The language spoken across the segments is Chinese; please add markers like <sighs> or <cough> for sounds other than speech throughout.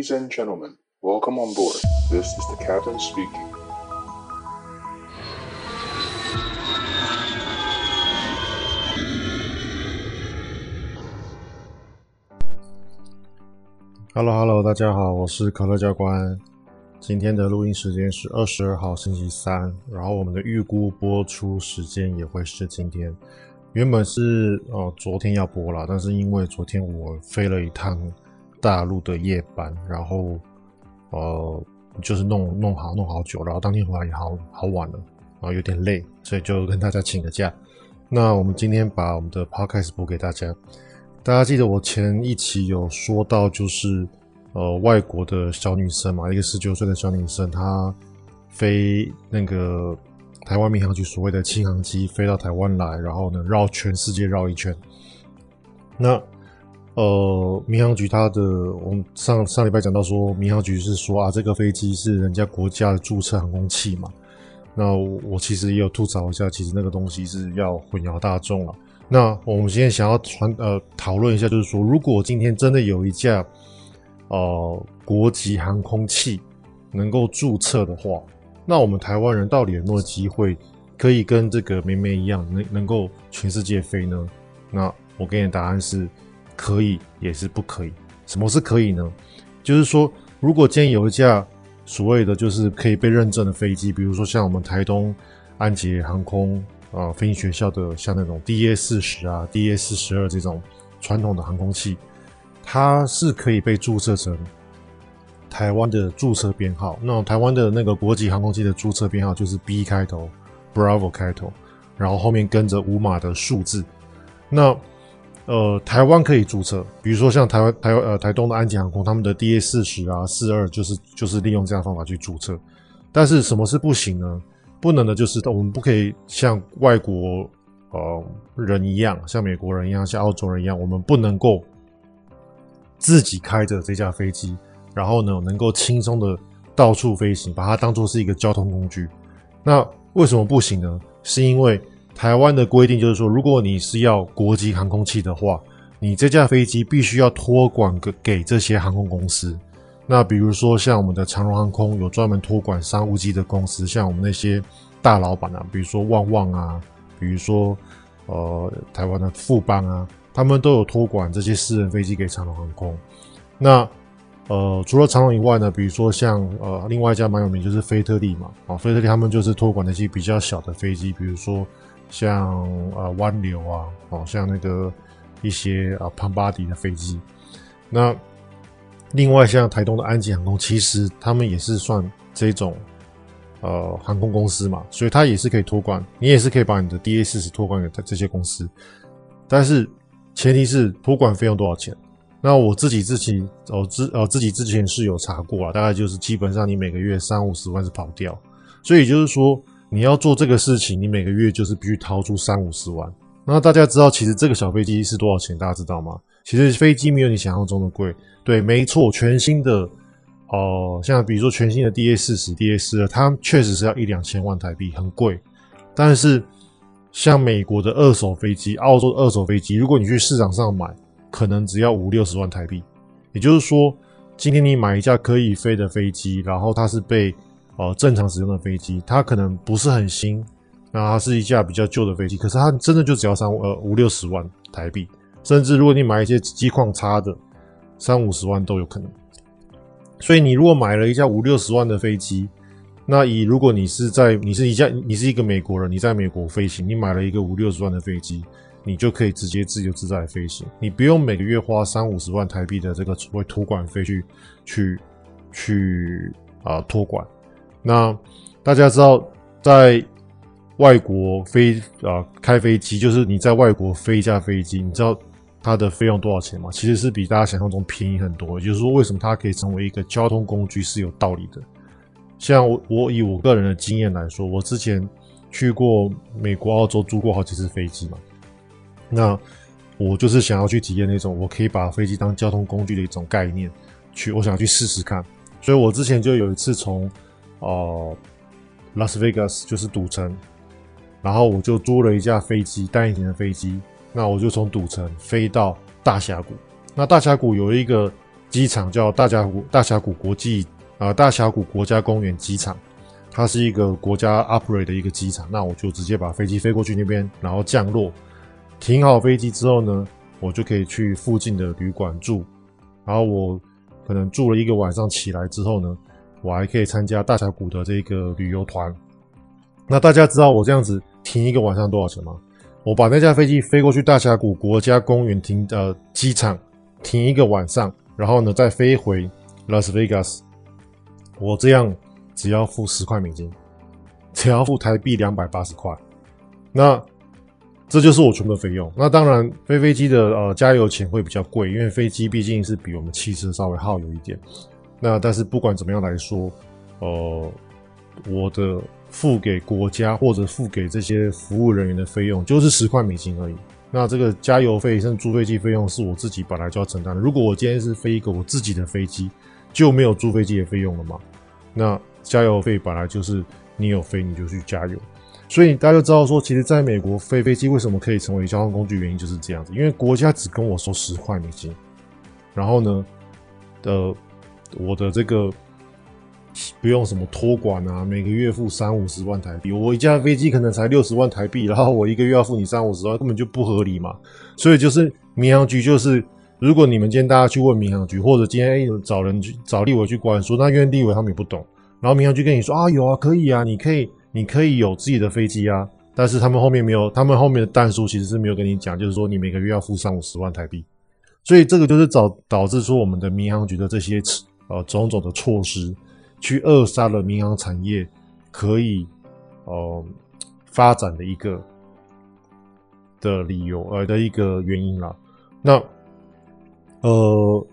Ladies and gentlemen, welcome on board. This is the captain speaking. Hello Hello，大家好，我是可乐教官。今天的录音时间是二十二号星期三，然后我们的预估播出时间也会是今天。原本是呃昨天要播啦，但是因为昨天我飞了一趟大陆的夜班，然后呃就是弄弄好弄好久，然后当天回来也好好晚了，然后有点累，所以就跟大家请个假。那我们今天把我们的 podcast 播给大家。大家记得我前一期有说到，就是呃外国的小女生嘛，一个十九岁的小女生，她飞那个。台湾民航局所谓的轻航机飞到台湾来，然后呢绕全世界绕一圈。那呃，民航局它的我们上上礼拜讲到说，民航局是说啊，这个飞机是人家国家的注册航空器嘛。那我，其实也有吐槽一下，其实那个东西是要混淆大众了。那我们今天想要传呃讨论一下，就是说，如果今天真的有一架呃国籍航空器能够注册的话。那我们台湾人到底有没有机会可以跟这个妹妹一样，能能够全世界飞呢？那我给你的答案是可以，也是不可以。什么是可以呢？就是说，如果今天有一架所谓的就是可以被认证的飞机，比如说像我们台东安捷航空啊飞行学校的像那种 DA 四十啊、DA 四十二这种传统的航空器，它是可以被注册成。台湾的注册编号，那台湾的那个国籍航空器的注册编号就是 B 开头，Bravo 开头，然后后面跟着五码的数字。那呃，台湾可以注册，比如说像台湾台呃台东的安捷航空，他们的 DA 四十啊四二就是就是利用这样的方法去注册。但是什么是不行呢？不能的就是我们不可以像外国呃人一样，像美国人一样，像澳洲人一样，我们不能够自己开着这架飞机。然后呢，能够轻松的到处飞行，把它当做是一个交通工具。那为什么不行呢？是因为台湾的规定就是说，如果你是要国际航空器的话，你这架飞机必须要托管给给这些航空公司。那比如说像我们的长荣航空有专门托管商务机的公司，像我们那些大老板啊，比如说旺旺啊，比如说呃台湾的富邦啊，他们都有托管这些私人飞机给长荣航空。那呃，除了长荣以外呢，比如说像呃，另外一家蛮有名就是菲特利嘛，啊，菲特利他们就是托管那些比较小的飞机，比如说像呃湾流啊，哦，像那个一些啊庞巴迪的飞机。那另外像台东的安吉航空，其实他们也是算这种呃航空公司嘛，所以它也是可以托管，你也是可以把你的 DA 四十托管给这些公司，但是前提是托管费用多少钱？那我自己自己哦之哦自己之前是有查过啊，大概就是基本上你每个月三五十万是跑不掉，所以就是说你要做这个事情，你每个月就是必须掏出三五十万。那大家知道其实这个小飞机是多少钱？大家知道吗？其实飞机没有你想象中的贵，对，没错，全新的哦、像比如说全新的 DA 四十、DA 四二，它确实是要一两千万台币，很贵。但是像美国的二手飞机、澳洲的二手飞机，如果你去市场上买，可能只要五六十万台币，也就是说，今天你买一架可以飞的飞机，然后它是被呃正常使用的飞机，它可能不是很新，那它是一架比较旧的飞机，可是它真的就只要三呃五六十万台币，甚至如果你买一些机况差的，三五十万都有可能。所以你如果买了一架五六十万的飞机，那以如果你是在你是一架你是一个美国人，你在美国飞行，你买了一个五六十万的飞机。你就可以直接自由自在飞行，你不用每个月花三五十万台币的这个所谓托管费去去去啊、托管。那大家知道，在外国飞啊、开飞机，就是你在外国飞一架飞机，你知道它的费用多少钱吗？其实是比大家想象中便宜很多。也就是说，为什么它可以成为一个交通工具是有道理的。像我我以我个人的经验来说，我之前去过美国、澳洲，租过好几次飞机嘛。那我就是想要去体验那种我可以把飞机当交通工具的一种概念，去我想去试试看。所以我之前就有一次从呃拉斯维加斯就是赌城，然后我就租了一架飞机，单引擎的飞机。那我就从赌城飞到大峡谷。那大峡谷有一个机场叫大峡谷大峡谷国际啊、大峡谷国家公园机场，它是一个国家 operate 的一个机场。那我就直接把飞机飞过去那边，然后降落，停好飞机之后呢，我就可以去附近的旅馆住。然后我可能住了一个晚上，起来之后呢，我还可以参加大峡谷的这个旅游团。那大家知道我这样子停一个晚上多少钱吗？我把那架飞机飞过去大峡谷国家公园停呃机场停一个晚上，然后呢再飞回拉斯维加斯，我这样只要付十块美金，只要付台币两百八十块。那这就是我全部的费用。那当然飞飞机的呃加油钱会比较贵，因为飞机毕竟是比我们汽车稍微耗油一点。那但是不管怎么样来说，呃，我的。付给国家或者付给这些服务人员的费用就是十块美金而已。那这个加油费甚至租飞机费用是我自己本来就要承担的。如果我今天是飞一个我自己的飞机，就没有租飞机的费用了嘛？那加油费本来就是你有飞你就去加油。所以大家就知道说，其实在美国飞飞机为什么可以成为交通工具，原因就是这样子，因为国家只跟我收十块美金，然后呢，呃，我的这个。不用什么托管啊，每个月付三五十万台币，我一架飞机可能才六十万台币，然后我一个月要付你三五十万，根本就不合理嘛。所以就是民航局，就是如果你们今天大家去问民航局，或者今天找人去找立委去关说，那因为立委他们也不懂，然后民航局跟你说啊有啊可以啊，你可以你可以有自己的飞机啊，但是他们后面没有，他们后面的弹书其实是没有跟你讲，就是说你每个月要付三五十万台币，所以这个就是导导致说我们的民航局的这些呃种种的措施。去扼杀了民航产业可以呃发展的一个的理由呃的一个原因啦。那呃，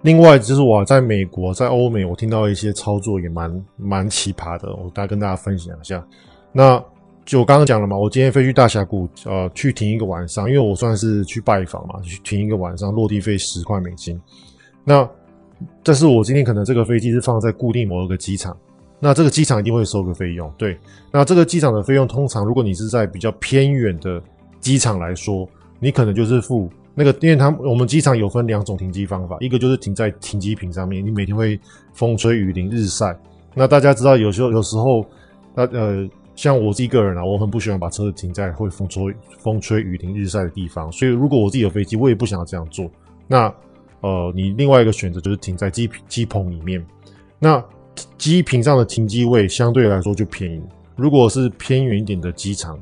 另外就是我在美国在欧美，我听到一些操作也蛮蛮奇葩的，我大概跟大家分享一下。那就我刚刚讲了嘛，我今天飞去大峡谷呃去停一个晚上，因为我算是去拜访嘛，去停一个晚上，落地费十块美金。那但是我今天可能这个飞机是放在固定某一个机场，那这个机场一定会收个费用。对，那这个机场的费用通常如果你是在比较偏远的机场来说，你可能就是付那个，因为他我们机场有分两种停机方法，一个就是停在停机坪上面，你每天会风吹雨淋日晒。那大家知道有时候有时候，那呃，像我自己个人啊，我很不喜欢把车子停在会风吹风吹雨淋日晒的地方，所以如果我自己有飞机，我也不想要这样做。那呃，你另外一个选择就是停在机机棚里面，那机坪上的停机位相对来说就便宜。如果是偏远一点的机场，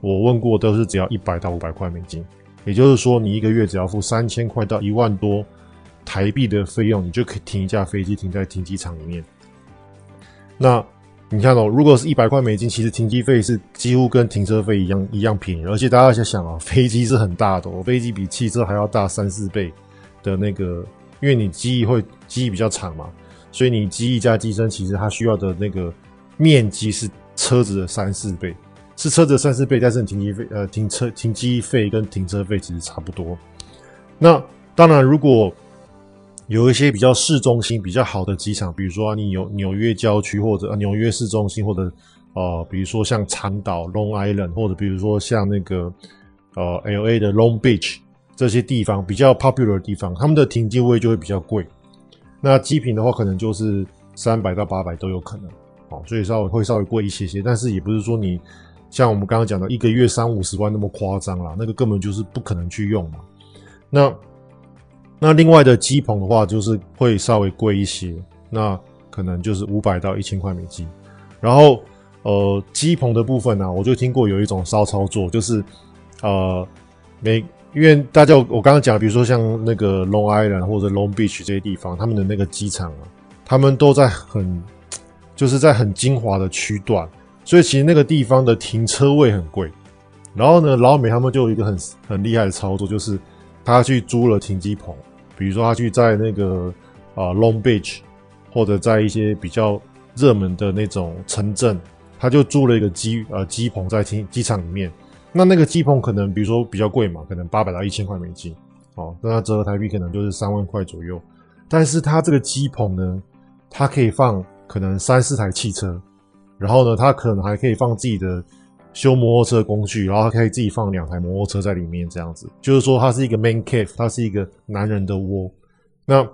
我问过都是只要一百到五百块美金，也就是说你一个月只要付三千块到一万多台币的费用，你就可以停一架飞机停在停机场里面。那你看哦，如果是一百块美金，其实停机费是几乎跟停车费一样一样便宜，而且大家想想啊，飞机是很大的哦，飞机比汽车还要大三四倍。的那个，因为你机翼会机翼比较长嘛，所以你机翼加机身其实它需要的那个面积是车子的三四倍，是车子的三四倍，但是你停机费呃停车停机费跟停车费其实差不多。那当然，如果有一些比较市中心比较好的机场，比如说你有纽约郊区或者纽约市中心，或者呃比如说像长岛 Long Island，或者比如说像那个呃 LA 的 Long Beach。这些地方比较 popular 的地方，他们的停机位就会比较贵。那机坪的话，可能就是三百到八百都有可能，哦，所以稍微会稍微贵一些些。但是也不是说你像我们刚刚讲的一个月三五十万那么夸张啦，那个根本就是不可能去用嘛。那那另外的机棚的话，就是会稍微贵一些，那可能就是五百到一千块美金。然后呃，机棚的部分呢，啊，我就听过有一种骚操作，就是呃每。因为大家我刚刚讲，比如说像那个 Long Island 或者 Long Beach 这些地方，他们的那个机场啊，他们都在很就是在很精华的区段，所以其实那个地方的停车位很贵。然后呢，老美他们就有一个很很厉害的操作，就是他去租了停机棚，比如说他去在那个啊 Long Beach 或者在一些比较热门的那种城镇，他就租了一个机呃机棚在停机场里面。那那个机棚可能，比如说比较贵嘛，可能八百到一千块美金，哦，那它折合台币可能就是三万块左右。但是它这个机棚呢，它可以放可能三四台汽车，然后呢，它可能还可以放自己的修摩托车工具，然后它可以自己放两台摩托车在里面，这样子，就是说它是一个 man cave，它是一个男人的窝。那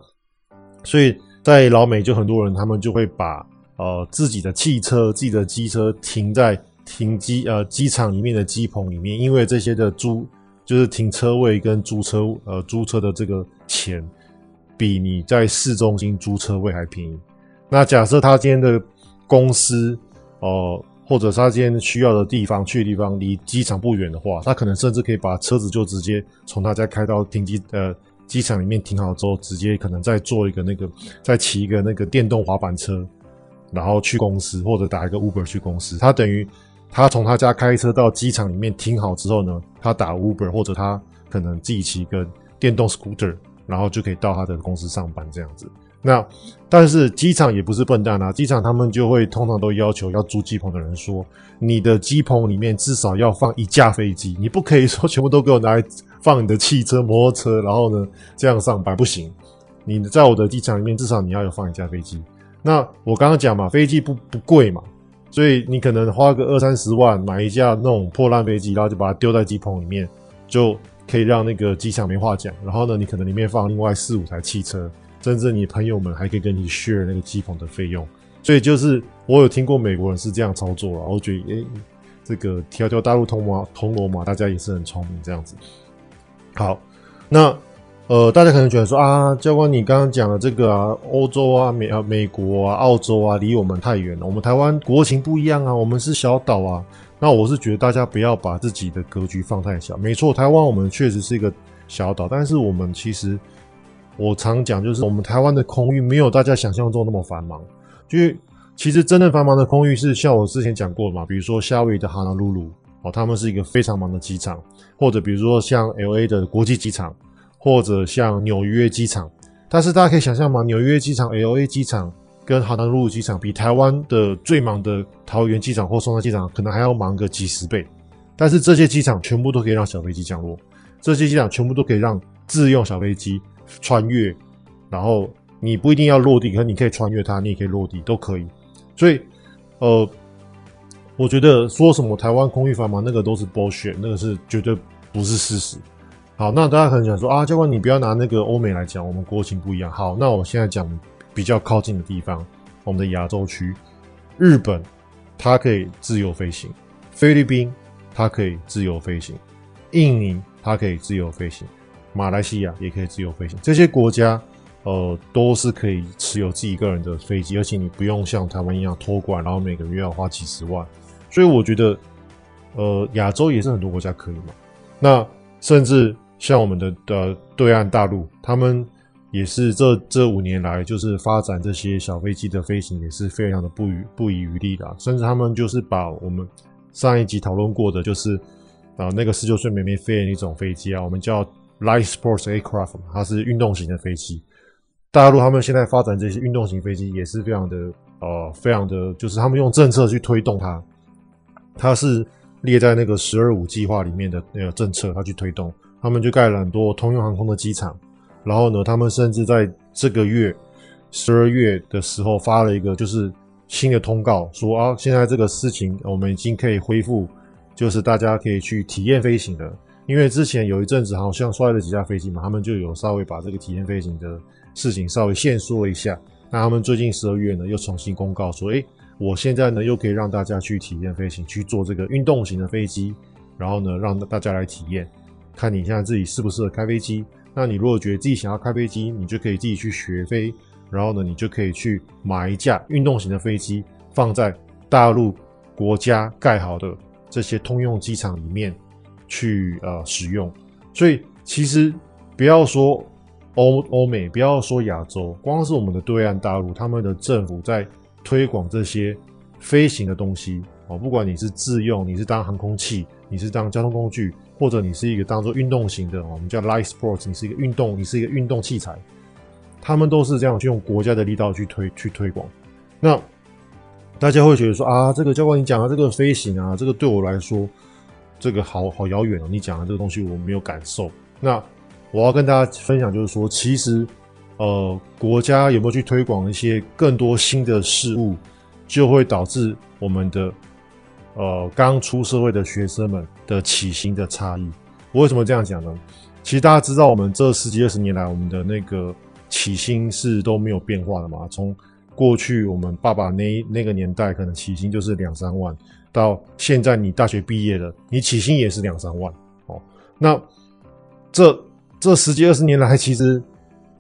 所以在老美就很多人他们就会把呃自己的汽车、自己的机车停在停机呃机场里面的机棚里面，因为这些的租就是停车位跟租车呃租车的这个钱比你在市中心租车位还便宜。那假设他今天的公司哦。或者他今天需要的地方，去的地方离机场不远的话，他可能甚至可以把车子就直接从他家开到停机呃机场里面停好之后，直接可能再做一个那个再骑一个那个电动滑板车，然后去公司或者打一个 Uber 去公司。他等于他从他家开车到机场里面停好之后呢，他打 Uber 或者他可能自己骑个电动 scooter，然后就可以到他的公司上班这样子。那但是机场也不是笨蛋啊，机场他们就会通常都要求要租机棚的人说，你的机棚里面至少要放一架飞机，你不可以说全部都给我拿来放你的汽车、摩托车，然后呢这样上班不行。你在我的机场里面至少你要有放一架飞机。那我刚刚讲嘛，飞机不不贵嘛，所以你可能花个二三十万买一架那种破烂飞机，然后就把它丢在机棚里面，就可以让那个机场没话讲。然后呢，你可能里面放另外四五台汽车。甚至你朋友们还可以跟你 share 那个机棚的费用，所以就是我有听过美国人是这样操作了，我觉得诶、这个条条大路通罗通罗马，大家也是很聪明这样子。好，那呃，大家可能觉得说啊，教官你刚刚讲的这个啊，欧洲啊、美啊、美国啊、澳洲啊，离我们太远了，我们台湾国情不一样啊，我们是小岛啊。那我是觉得大家不要把自己的格局放太小。没错，台湾我们确实是一个小岛，但是我们其实。我常讲，就是我们台湾的空域没有大家想象中那么繁忙。就其实真正繁忙的空域是像我之前讲过嘛，比如说夏威夷的哈纳鲁鲁哦，他们是一个非常忙的机场，或者比如说像 LA 的国际机场，或者像纽约机场。但是大家可以想象吗？纽约机场、LA 机场跟哈纳鲁鲁机场比台湾的最忙的桃园机场或松山机场可能还要忙个几十倍。但是这些机场全部都可以让小飞机降落，这些机场全部都可以让自用小飞机。穿越，然后你不一定要落地，可你可以穿越它，你也可以落地，都可以。所以，呃，我觉得说什么台湾空域繁忙，那个都是 bullshit，那个是绝对不是事实。好，那大家可能想说啊，教官你不要拿那个欧美来讲，我们国情不一样。好，那我现在讲比较靠近的地方，我们的亚洲区，日本它可以自由飞行，菲律宾它可以自由飞行，印尼它可以自由飞行。马来西亚也可以自由飞行，这些国家，呃，都是可以持有自己个人的飞机，而且你不用像台湾一样托管，然后每个月要花几十万。所以我觉得，呃，亚洲也是很多国家可以嘛。那甚至像我们的的对岸大陆，他们也是这这五年来就是发展这些小飞机的飞行也是非常的不遗不遗余力的，甚至他们就是把我们上一集讨论过的，就是啊、那个十九岁妹妹飞的那种飞机啊，我们叫。Light Sports Aircraft，它是运动型的飞机。大陆他们现在发展这些运动型飞机也是非常的呃，非常的，就是他们用政策去推动它。它是列在那个“十二五”计划里面的那个政策，他去推动。他们就盖了很多通用航空的机场。然后呢，他们甚至在这个月十二月的时候发了一个就是新的通告，说啊，现在这个事情我们已经可以恢复，就是大家可以去体验飞行了。因为之前有一阵子好像摔了几架飞机嘛，他们就有稍微把这个体验飞行的事情稍微限缩了一下。那他们最近十二月呢，又重新公告说，诶，我现在呢又可以让大家去体验飞行，去做这个运动型的飞机，然后呢让大家来体验，看你现在自己适不适合开飞机。那你如果觉得自己想要开飞机，你就可以自己去学飞，然后呢你就可以去买一架运动型的飞机，放在大陆国家盖好的这些通用机场里面。去呃使用，所以其实不要说欧欧美，不要说亚洲，光是我们的对岸大陆，他们的政府在推广这些飞行的东西哦，不管你是自用，你是当航空器，你是当交通工具，或者你是一个当做运动型的，我们叫 light sports，你是一个运动，你是一个运动器材，他们都是这样去用国家的力道去推去推广。那大家会觉得说啊，这个教官你讲的这个飞行啊，这个对我来说。这个好好遥远哦！你讲的这个东西我没有感受。那我要跟大家分享，就是说，其实，呃，国家有没有去推广一些更多新的事物，就会导致我们的呃刚出社会的学生们的起薪的差异。我为什么这样讲呢？其实大家知道，我们这十几二十年来，我们的那个起薪是都没有变化的嘛。从过去我们爸爸那那个年代，可能起薪就是两三万，到现在你大学毕业了，你起薪也是两三万。哦，那这这十几二十年来，其实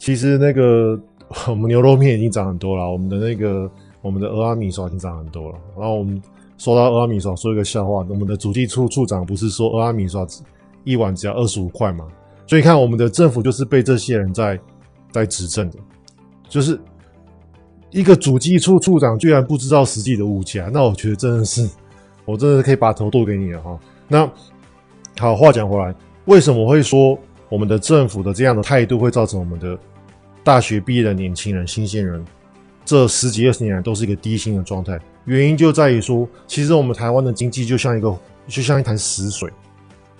其实那个 <laughs> 我们牛肉面已经涨很多了，我们的那个我们的蚵仔面线已经涨很多了。然后我们说到蚵仔面线，说一个笑话，我们的主计处处长不是说蚵仔面线一碗只要二十五块吗？所以看我们的政府就是被这些人在在执政的，就是一个主计处处长居然不知道实际的物价，那我觉得真的是，我真的是可以把头剁给你了哈。那好，话讲回来，为什么会说我们的政府的这样的态度会造成我们的大学毕业的年轻人、新鲜人这十几二十年来都是一个低薪的状态？原因就在于说，其实我们台湾的经济就像一个就像一潭死水，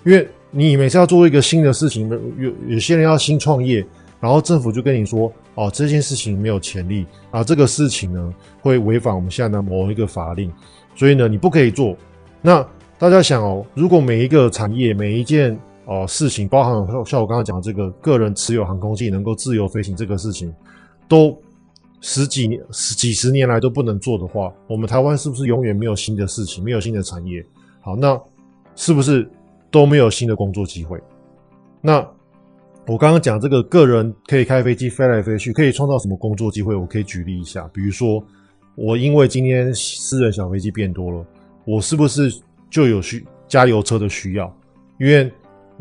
因为。你每次要做一个新的事情，有有些人要新创业，然后政府就跟你说，哦，这件事情没有潜力啊，这个事情呢会违反我们现在的某一个法令，所以呢你不可以做。那大家想哦，如果每一个产业每一件哦事情，包含像我刚刚讲这个个人持有航空器能够自由飞行这个事情，都十几年、十几十年来都不能做的话，我们台湾是不是永远没有新的事情，没有新的产业？好，那是不是？都没有新的工作机会。那我刚刚讲这个个人可以开飞机飞来飞去，可以创造什么工作机会？我可以举例一下，比如说我因为今天私人小飞机变多了，我是不是就有需加油车的需要？因为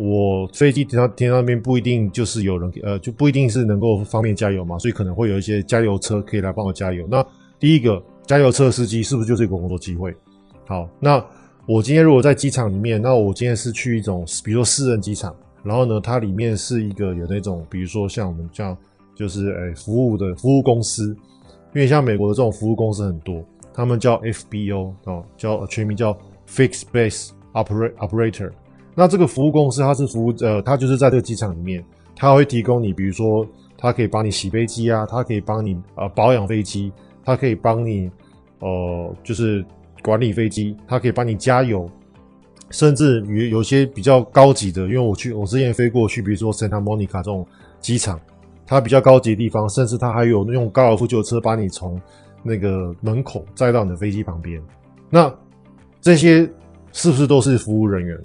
我飞机停到停到那边不一定就是有人呃，就不一定是能够方便加油嘛，所以可能会有一些加油车可以来帮我加油。那第一个加油车司机是不是就是一个工作机会？好，那。我今天如果在机场里面，那我今天是去一种，比如说私人机场，然后呢，它里面是一个有那种，比如说像我们这样，就是诶、服务的服务公司，因为像美国的这种服务公司很多，他们叫 FBO 哦，叫全名叫 Fixed Base Operator。那这个服务公司它是服务呃，它就是在这个机场里面，它会提供你，比如说它可以帮你洗飞机啊，它可以帮你呃保养飞机，它可以帮你呃就是。管理飞机，它可以帮你加油，甚至于有些比较高级的，因为我去我之前飞过去，比如说 Santa Monica 这种机场，它比较高级的地方，甚至它还有用高尔夫球车把你从那个门口载到你的飞机旁边。那这些是不是都是服务人员？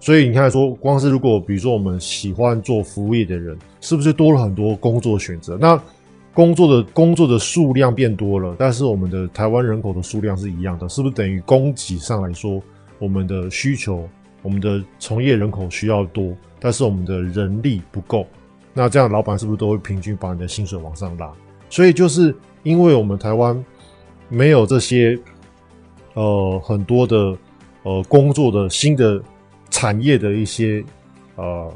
所以你看说，光是如果比如说我们喜欢做服务业的人，是不是多了很多工作选择？那工作的工作的数量变多了，但是我们的台湾人口的数量是一样的，是不是等于供给上来说，我们的需求，我们的从业人口需要多，但是我们的人力不够？那这样老板是不是都会平均把你的薪水往上拉？所以就是因为我们台湾没有这些呃很多的呃工作的新的产业的一些呃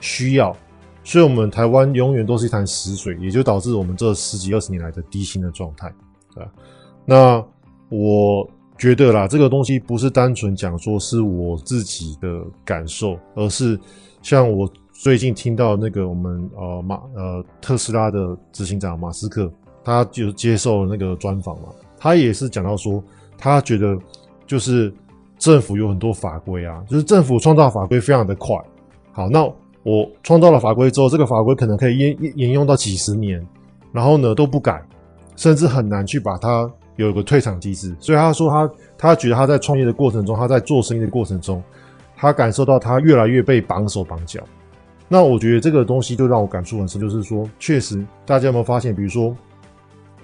需要。所以，我们台湾永远都是一潭死水，也就导致我们这十几二十年来的低薪的状态，对吧？那我觉得啦，这个东西不是单纯讲说是我自己的感受，而是像我最近听到那个我们呃马呃特斯拉的执行长马斯克，他就接受了那个专访嘛，他也是讲到说，他觉得就是政府有很多法规啊，就是政府创造法规非常的快。好，那。我创造了法规之后，这个法规可能可以沿沿用到几十年，然后呢都不改，甚至很难去把它有一个退场机制。所以他说他他觉得他在创业的过程中，他在做生意的过程中，他感受到他越来越被绑手绑脚。那我觉得这个东西就让我感触很深，就是说，确实大家有没有发现，比如说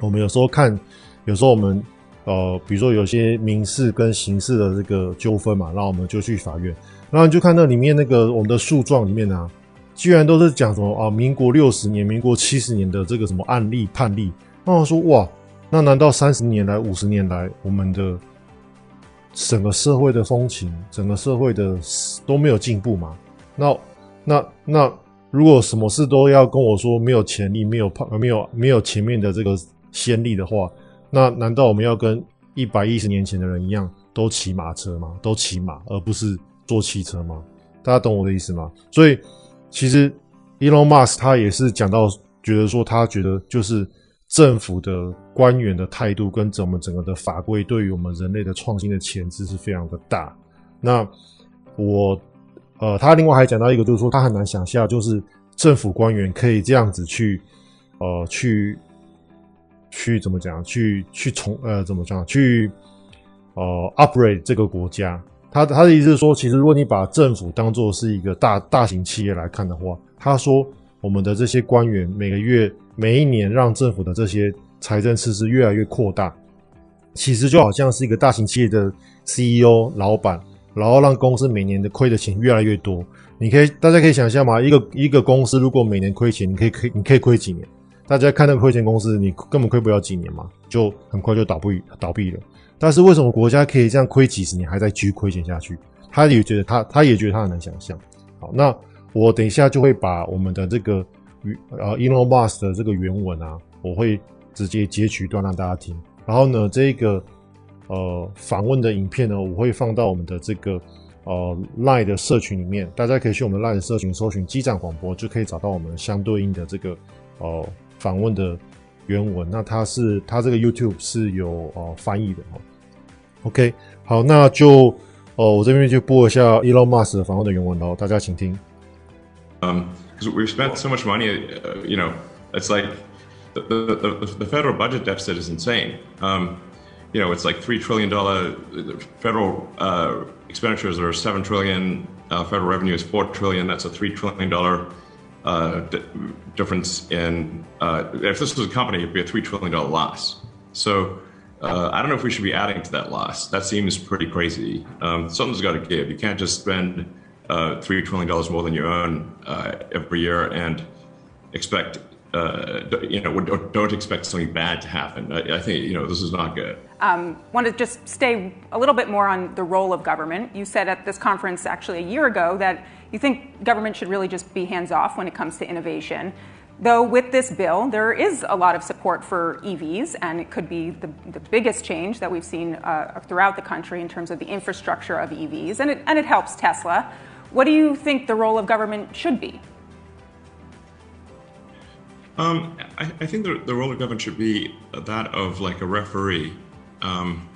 我们有时候看，有时候我们呃，比如说有些民事跟刑事的这个纠纷嘛，那我们就去法院。然后你就看到里面那个我们的诉状里面啊，居然都是讲什么啊，民国六十年、民国七十年的这个什么案例判例。那我说哇，那难道三十年来、五十年来，我们的整个社会的风情、整个社会的都没有进步吗？那那那，如果什么事都要跟我说没有潜力、没有判、没有没有前面的这个先例的话，那难道我们要跟一百一十年前的人一样，都骑马车吗？都骑马，而不是？坐汽车吗？大家懂我的意思吗？所以其实 Elon Musk 他也是讲到，觉得说他觉得就是政府的官员的态度跟整个整个的法规对于我们人类的创新的潜质是非常的大。那我呃，他另外还讲到一个，就是说他很难想象，就是政府官员可以这样子去呃去去怎么讲？去去从呃怎么讲？去呃 operate 这个国家。他他的意思是说，其实如果你把政府当做是一个大大型企业来看的话，他说我们的这些官员每个月每一年让政府的这些财政赤字越来越扩大，其实就好像是一个大型企业的 CEO 老板。然后让公司每年的亏的钱越来越多，你可以大家可以想象吗？一个一个公司如果每年亏钱，你可以亏你可以亏几年？大家看那个亏钱公司，你根本亏不了几年嘛，就很快就倒闭倒闭了。但是为什么国家可以这样亏几十年还在继续亏钱下去？他也觉得他他也觉得他很难想象。好，那我等一下就会把我们的这个呃 e l o n m u s 的这个原文啊，我会直接截取一段让大家听。然后呢，这个。呃，访问的影片呢，我会放到我们的这个呃 Line 的社群里面，大家可以去我们 Line 的社群搜寻“机长广播”，就可以找到我们相对应的这个哦访问的原文。那它是它这个 YouTube 是有呃翻译的哦。OK，好，那就呃我这边就播一下 Elon Musk 的访问的原文喽，大家请听。Um, because we've spent so much money, uh, you know, it's like the the the, the federal budget deficit is insane. Um. you know, it's like three trillion dollar federal uh, expenditures are seven trillion. Uh, federal revenue is four trillion. That's a three trillion dollar uh, difference in. Uh, if this was a company, it'd be a three trillion dollar loss. So uh, I don't know if we should be adding to that loss. That seems pretty crazy. Um, something's got to give. You can't just spend uh, three trillion dollars more than you own every year and expect uh, you know, don't expect something bad to happen. I, I, think, you know, this is not good. Um, want to just stay a little bit more on the role of government. You said at this conference actually a year ago that you think government should really just be hands off when it comes to innovation. Though with this bill, there is a lot of support for EVs, and it could be the, the biggest change that we've seen uh, throughout the country in terms of the infrastructure of EVs, and it, and it helps Tesla. What do you think the role of government should be? Um, I, I, think the, the role of government should be that of like a referee, um,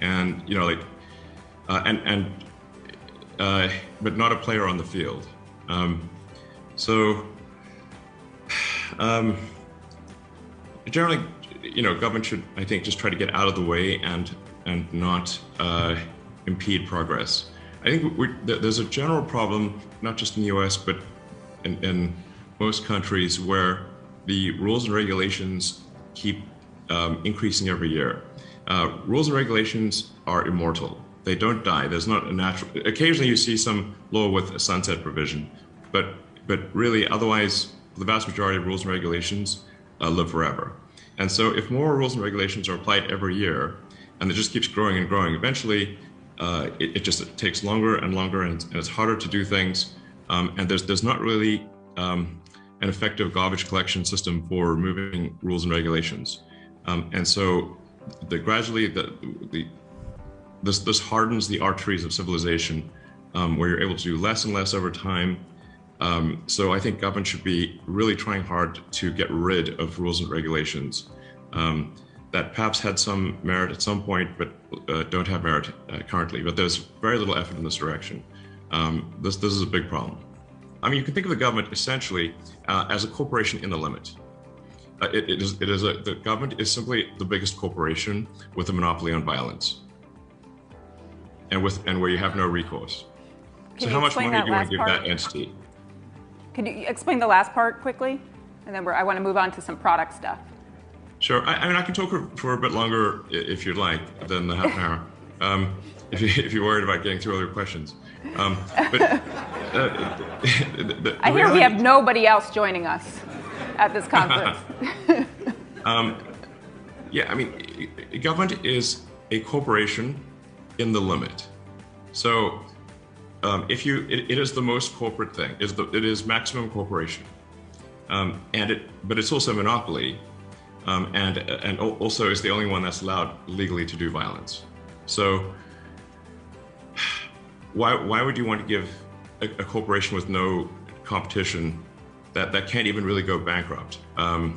and you know, like, uh, and and uh, but not a player on the field. Um, so, <sighs> um, generally, you know, government should, I think, just try to get out of the way and and not uh, impede progress. I think there's a general problem, not just in the U.S. but in, in most countries, where the rules and regulations keep um, increasing every year. Uh, rules and regulations are immortal. They don't die. There's not a natural. Occasionally, you see some law with a sunset provision, but but really, otherwise, the vast majority of rules and regulations uh, live forever. And so, if more rules and regulations are applied every year, and it just keeps growing and growing, eventually, uh, it, it, just it takes longer and longer, and, and, it's harder to do things. Um, and there's there's not really um, an effective garbage collection system for removing rules and regulations. Um, and so the, gradually the, the, this, this hardens the arteries of civilization um, where you're able to do less and less over time. Um, so I think government should be really trying hard to get rid of rules and regulations um, that perhaps had some merit at some point, but uh, don't have merit uh, currently. But there's very little effort in this direction. Um, this, this is a big problem. I mean, you can think of the government essentially uh, as a corporation in the limit. Uh, it, it is, it is a, the government is simply the biggest corporation with a monopoly on violence, and with and where you have no recourse. Can so, how much money do you want to give part? that entity? Can you explain the last part quickly, and then I want to move on to some product stuff. Sure. I, I mean, I can talk for, for, a bit longer if you'd like than the half an hour. <laughs> Um, if, you, if you're worried about getting through all your questions. Um, but, uh, the, <laughs> the I hear we have nobody else joining us at this conference. <laughs> um, yeah, I mean, government is a corporation in the limit. So um, if you, it, it is the most corporate thing. Is the, it is maximum corporation, um, and it, but it's also a monopoly, um, and and also is the only one that's allowed legally to do violence. So why, why would you want to give a, a corporation with no competition that, that can't even really go bankrupt um,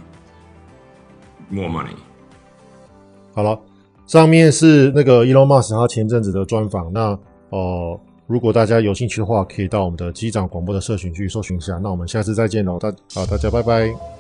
more money? 好了，上面是那个 Elon Musk 他前阵子的专访。那呃，如果大家有兴趣的话，可以到我们的机长广播的社群去搜寻一下。那我们下次再见喽，大啊大家拜拜。